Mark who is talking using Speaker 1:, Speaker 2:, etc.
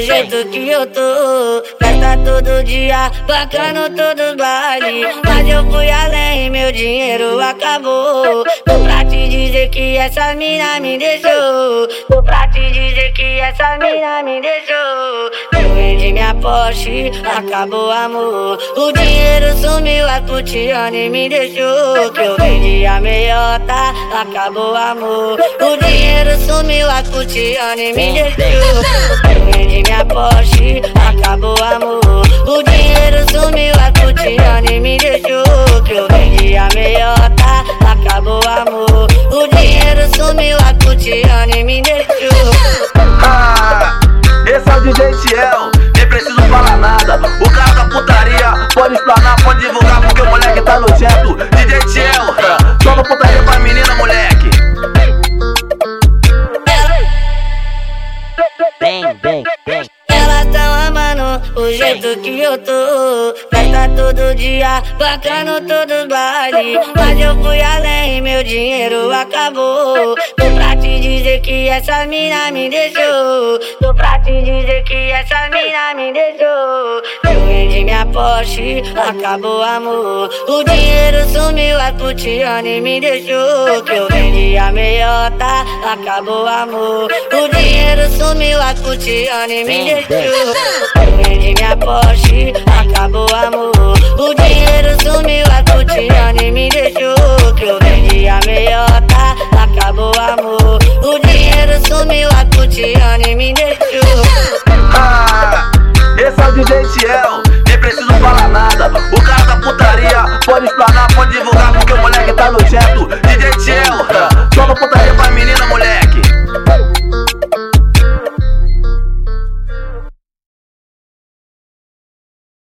Speaker 1: jeito que eu tô. Festa todo dia, bacana todo baile. Mas eu fui além, meu dinheiro acabou. Tô pra te dizer que essa mina me deixou. Tô pra te dizer que essa mina me deixou. Vendi minha Porsche, acabou amor. O dinheiro sumiu, a Tutiane me deixou. Que eu vendi a meiota, acabou amor. O dinheiro sumiu, a Tutiane me deixou. Eu vendi minha Porsche, acabou amor. O dinheiro sumiu, a Tutiane me deixou. Que eu vendi a meiota, acabou amor. O dinheiro sumiu, a Tutiane me deixou.
Speaker 2: Bem, bem, bem.
Speaker 1: Elas tão amando o jeito que eu tô. Festa todo dia, bacana todo baile. Mas eu fui além, meu dinheiro acabou. Que essa mina me deixou. Tô pra te dizer que essa mina me deixou. Eu vendi minha Porsche, acabou amor. O dinheiro sumiu, a Tutiane me deixou. Que eu vendi a meiota, acabou amor. O dinheiro sumiu, a Tutiane me deixou. Eu vendi minha Porsche, acabou amor. O Ciel